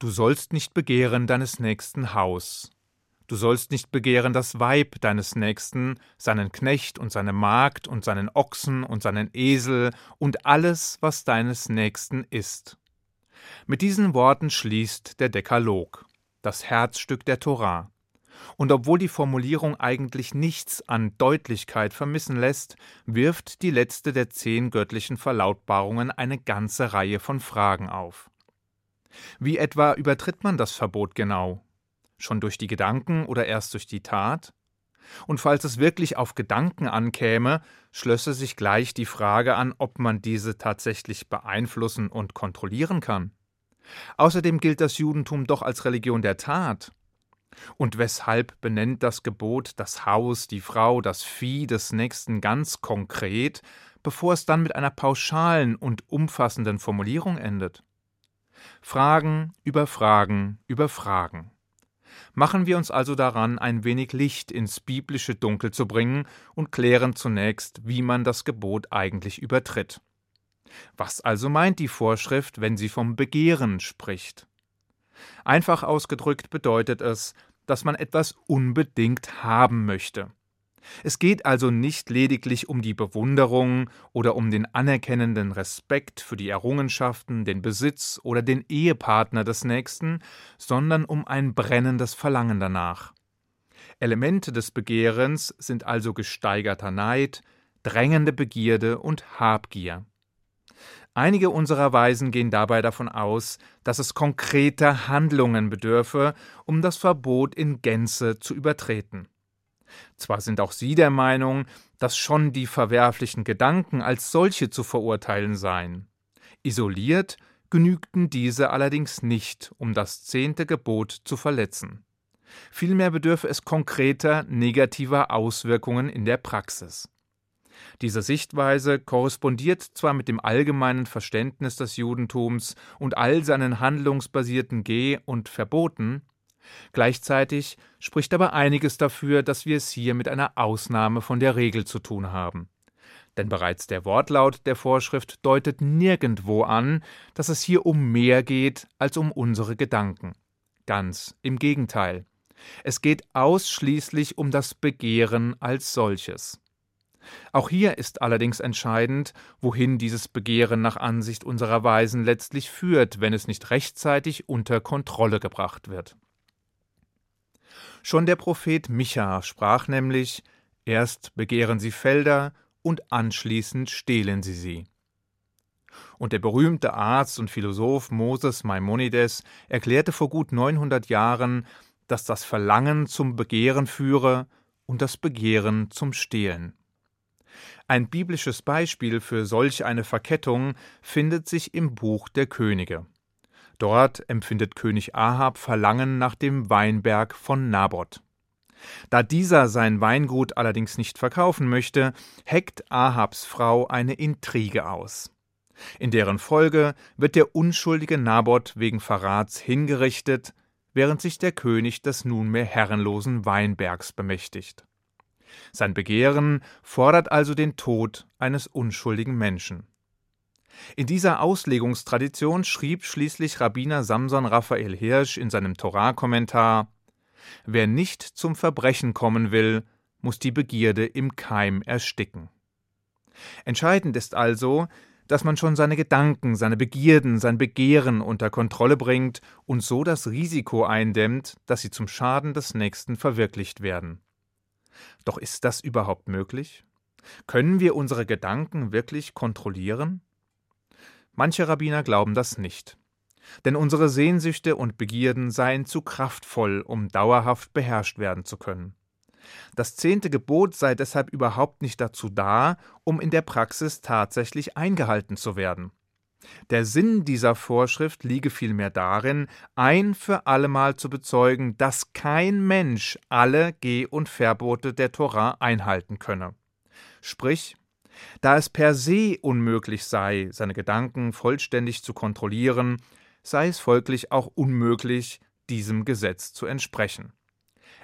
Du sollst nicht begehren deines nächsten Haus. Du sollst nicht begehren das Weib deines Nächsten, seinen Knecht und seine Magd und seinen Ochsen und seinen Esel und alles, was deines Nächsten ist. Mit diesen Worten schließt der Dekalog, das Herzstück der Torah. Und obwohl die Formulierung eigentlich nichts an Deutlichkeit vermissen lässt, wirft die letzte der zehn göttlichen Verlautbarungen eine ganze Reihe von Fragen auf. Wie etwa übertritt man das Verbot genau? Schon durch die Gedanken oder erst durch die Tat? Und falls es wirklich auf Gedanken ankäme, schlösse sich gleich die Frage an, ob man diese tatsächlich beeinflussen und kontrollieren kann. Außerdem gilt das Judentum doch als Religion der Tat. Und weshalb benennt das Gebot das Haus, die Frau, das Vieh des Nächsten ganz konkret, bevor es dann mit einer pauschalen und umfassenden Formulierung endet? Fragen über Fragen über Fragen. Machen wir uns also daran, ein wenig Licht ins biblische Dunkel zu bringen und klären zunächst, wie man das Gebot eigentlich übertritt. Was also meint die Vorschrift, wenn sie vom Begehren spricht? Einfach ausgedrückt bedeutet es, dass man etwas unbedingt haben möchte. Es geht also nicht lediglich um die Bewunderung oder um den anerkennenden Respekt für die Errungenschaften, den Besitz oder den Ehepartner des Nächsten, sondern um ein brennendes Verlangen danach. Elemente des Begehrens sind also gesteigerter Neid, drängende Begierde und Habgier. Einige unserer Weisen gehen dabei davon aus, dass es konkreter Handlungen bedürfe, um das Verbot in Gänze zu übertreten. Zwar sind auch sie der Meinung, dass schon die verwerflichen Gedanken als solche zu verurteilen seien. Isoliert genügten diese allerdings nicht, um das zehnte Gebot zu verletzen. Vielmehr bedürfe es konkreter negativer Auswirkungen in der Praxis. Diese Sichtweise korrespondiert zwar mit dem allgemeinen Verständnis des Judentums und all seinen handlungsbasierten Geh- und Verboten, gleichzeitig spricht aber einiges dafür, dass wir es hier mit einer Ausnahme von der Regel zu tun haben. Denn bereits der Wortlaut der Vorschrift deutet nirgendwo an, dass es hier um mehr geht als um unsere Gedanken. Ganz im Gegenteil. Es geht ausschließlich um das Begehren als solches. Auch hier ist allerdings entscheidend, wohin dieses Begehren nach Ansicht unserer Weisen letztlich führt, wenn es nicht rechtzeitig unter Kontrolle gebracht wird. Schon der Prophet Micha sprach nämlich Erst begehren sie Felder und anschließend stehlen sie sie. Und der berühmte Arzt und Philosoph Moses Maimonides erklärte vor gut 900 Jahren, dass das Verlangen zum Begehren führe und das Begehren zum Stehlen. Ein biblisches Beispiel für solch eine Verkettung findet sich im Buch der Könige. Dort empfindet König Ahab Verlangen nach dem Weinberg von Naboth. Da dieser sein Weingut allerdings nicht verkaufen möchte, heckt Ahabs Frau eine Intrige aus. In deren Folge wird der unschuldige Naboth wegen Verrats hingerichtet, während sich der König des nunmehr herrenlosen Weinbergs bemächtigt. Sein Begehren fordert also den Tod eines unschuldigen Menschen. In dieser Auslegungstradition schrieb schließlich Rabbiner Samson Raphael Hirsch in seinem Torah-Kommentar: Wer nicht zum Verbrechen kommen will, muss die Begierde im Keim ersticken. Entscheidend ist also, dass man schon seine Gedanken, seine Begierden, sein Begehren unter Kontrolle bringt und so das Risiko eindämmt, dass sie zum Schaden des Nächsten verwirklicht werden. Doch ist das überhaupt möglich? Können wir unsere Gedanken wirklich kontrollieren? Manche Rabbiner glauben das nicht. Denn unsere Sehnsüchte und Begierden seien zu kraftvoll, um dauerhaft beherrscht werden zu können. Das zehnte Gebot sei deshalb überhaupt nicht dazu da, um in der Praxis tatsächlich eingehalten zu werden. Der Sinn dieser Vorschrift liege vielmehr darin, ein für allemal zu bezeugen, dass kein Mensch alle Geh- und Verbote der Torah einhalten könne. Sprich, da es per se unmöglich sei, seine Gedanken vollständig zu kontrollieren, sei es folglich auch unmöglich, diesem Gesetz zu entsprechen.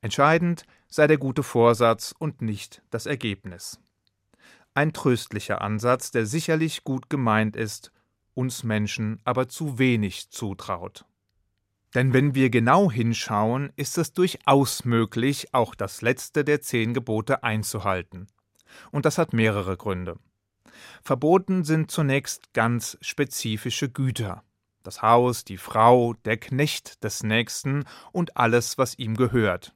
Entscheidend sei der gute Vorsatz und nicht das Ergebnis. Ein tröstlicher Ansatz, der sicherlich gut gemeint ist uns Menschen aber zu wenig zutraut. Denn wenn wir genau hinschauen, ist es durchaus möglich, auch das letzte der zehn Gebote einzuhalten. Und das hat mehrere Gründe. Verboten sind zunächst ganz spezifische Güter. Das Haus, die Frau, der Knecht des Nächsten und alles, was ihm gehört.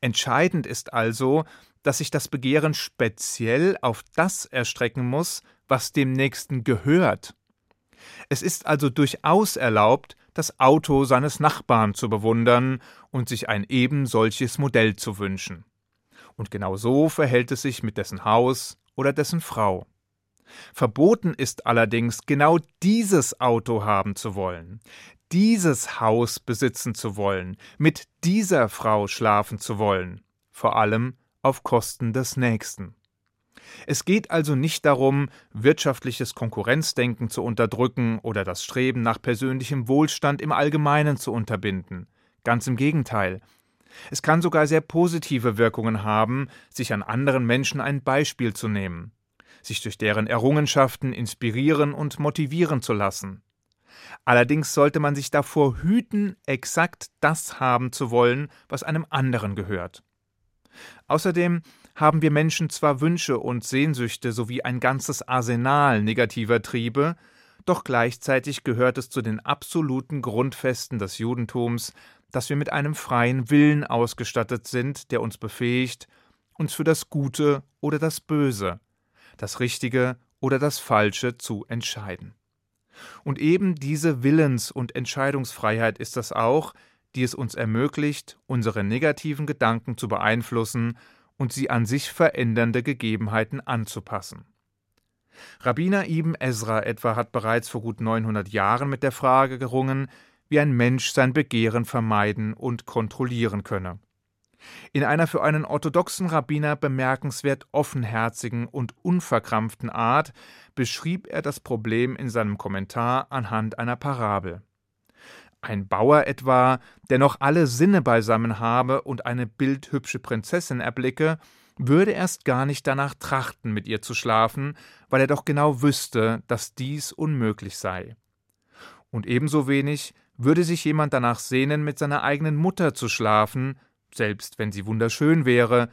Entscheidend ist also, dass sich das Begehren speziell auf das erstrecken muss, was dem Nächsten gehört. Es ist also durchaus erlaubt, das Auto seines Nachbarn zu bewundern und sich ein eben solches Modell zu wünschen. Und genau so verhält es sich mit dessen Haus oder dessen Frau. Verboten ist allerdings, genau dieses Auto haben zu wollen, dieses Haus besitzen zu wollen, mit dieser Frau schlafen zu wollen, vor allem auf Kosten des Nächsten. Es geht also nicht darum, wirtschaftliches Konkurrenzdenken zu unterdrücken oder das Streben nach persönlichem Wohlstand im Allgemeinen zu unterbinden. Ganz im Gegenteil. Es kann sogar sehr positive Wirkungen haben, sich an anderen Menschen ein Beispiel zu nehmen sich durch deren Errungenschaften inspirieren und motivieren zu lassen. Allerdings sollte man sich davor hüten, exakt das haben zu wollen, was einem anderen gehört. Außerdem haben wir Menschen zwar Wünsche und Sehnsüchte sowie ein ganzes Arsenal negativer Triebe, doch gleichzeitig gehört es zu den absoluten Grundfesten des Judentums, dass wir mit einem freien Willen ausgestattet sind, der uns befähigt, uns für das Gute oder das Böse, das Richtige oder das Falsche zu entscheiden. Und eben diese Willens- und Entscheidungsfreiheit ist das auch, die es uns ermöglicht, unsere negativen Gedanken zu beeinflussen und sie an sich verändernde Gegebenheiten anzupassen. Rabbiner Ibn Ezra etwa hat bereits vor gut 900 Jahren mit der Frage gerungen, wie ein Mensch sein Begehren vermeiden und kontrollieren könne. In einer für einen orthodoxen Rabbiner bemerkenswert offenherzigen und unverkrampften Art beschrieb er das Problem in seinem Kommentar anhand einer Parabel. Ein Bauer etwa, der noch alle Sinne beisammen habe und eine bildhübsche Prinzessin erblicke, würde erst gar nicht danach trachten, mit ihr zu schlafen, weil er doch genau wüsste, dass dies unmöglich sei. Und ebenso wenig würde sich jemand danach sehnen, mit seiner eigenen Mutter zu schlafen, selbst wenn sie wunderschön wäre,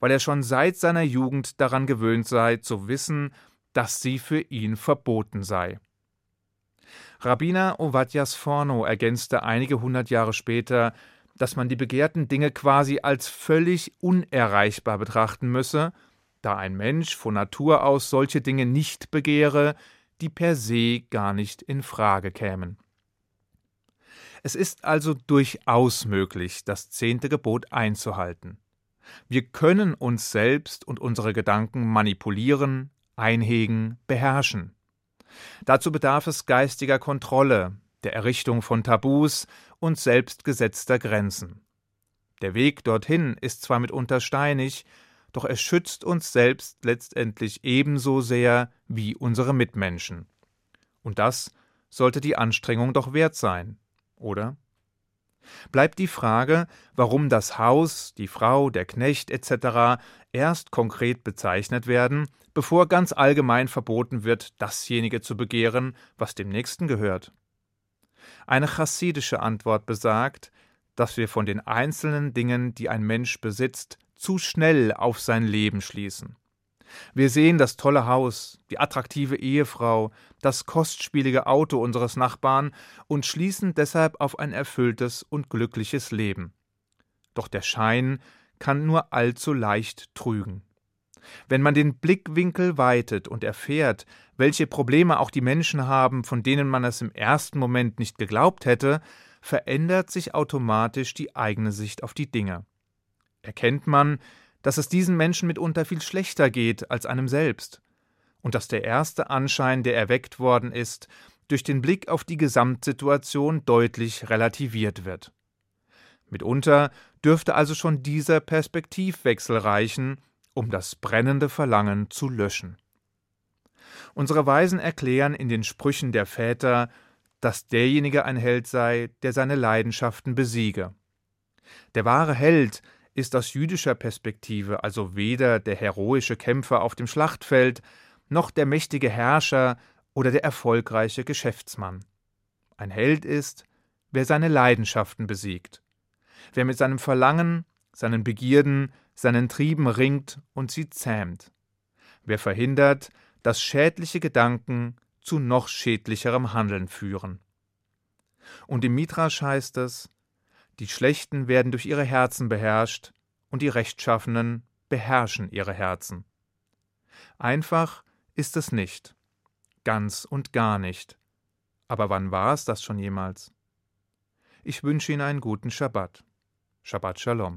weil er schon seit seiner Jugend daran gewöhnt sei, zu wissen, dass sie für ihn verboten sei. Rabbiner Ovadjas Forno ergänzte einige hundert Jahre später, dass man die begehrten Dinge quasi als völlig unerreichbar betrachten müsse, da ein Mensch von Natur aus solche Dinge nicht begehre, die per se gar nicht in Frage kämen. Es ist also durchaus möglich, das zehnte Gebot einzuhalten. Wir können uns selbst und unsere Gedanken manipulieren, einhegen, beherrschen. Dazu bedarf es geistiger Kontrolle, der Errichtung von Tabus und selbstgesetzter Grenzen. Der Weg dorthin ist zwar mitunter steinig, doch er schützt uns selbst letztendlich ebenso sehr wie unsere Mitmenschen. Und das sollte die Anstrengung doch wert sein oder? Bleibt die Frage, warum das Haus, die Frau, der Knecht etc. erst konkret bezeichnet werden, bevor ganz allgemein verboten wird, dasjenige zu begehren, was dem Nächsten gehört. Eine chassidische Antwort besagt, dass wir von den einzelnen Dingen, die ein Mensch besitzt, zu schnell auf sein Leben schließen. Wir sehen das tolle Haus, die attraktive Ehefrau, das kostspielige Auto unseres Nachbarn und schließen deshalb auf ein erfülltes und glückliches Leben. Doch der Schein kann nur allzu leicht trügen. Wenn man den Blickwinkel weitet und erfährt, welche Probleme auch die Menschen haben, von denen man es im ersten Moment nicht geglaubt hätte, verändert sich automatisch die eigene Sicht auf die Dinge. Erkennt man, dass es diesen Menschen mitunter viel schlechter geht als einem selbst, und dass der erste Anschein, der erweckt worden ist, durch den Blick auf die Gesamtsituation deutlich relativiert wird. Mitunter dürfte also schon dieser Perspektivwechsel reichen, um das brennende Verlangen zu löschen. Unsere Weisen erklären in den Sprüchen der Väter, dass derjenige ein Held sei, der seine Leidenschaften besiege. Der wahre Held ist aus jüdischer Perspektive also weder der heroische Kämpfer auf dem Schlachtfeld, noch der mächtige Herrscher oder der erfolgreiche Geschäftsmann. Ein Held ist, wer seine Leidenschaften besiegt, wer mit seinem Verlangen, seinen Begierden, seinen Trieben ringt und sie zähmt, wer verhindert, dass schädliche Gedanken zu noch schädlicherem Handeln führen. Und im Midrasch heißt es, die Schlechten werden durch ihre Herzen beherrscht und die Rechtschaffenen beherrschen ihre Herzen. Einfach ist es nicht, ganz und gar nicht. Aber wann war es das schon jemals? Ich wünsche Ihnen einen guten Schabbat. Shabbat Shalom.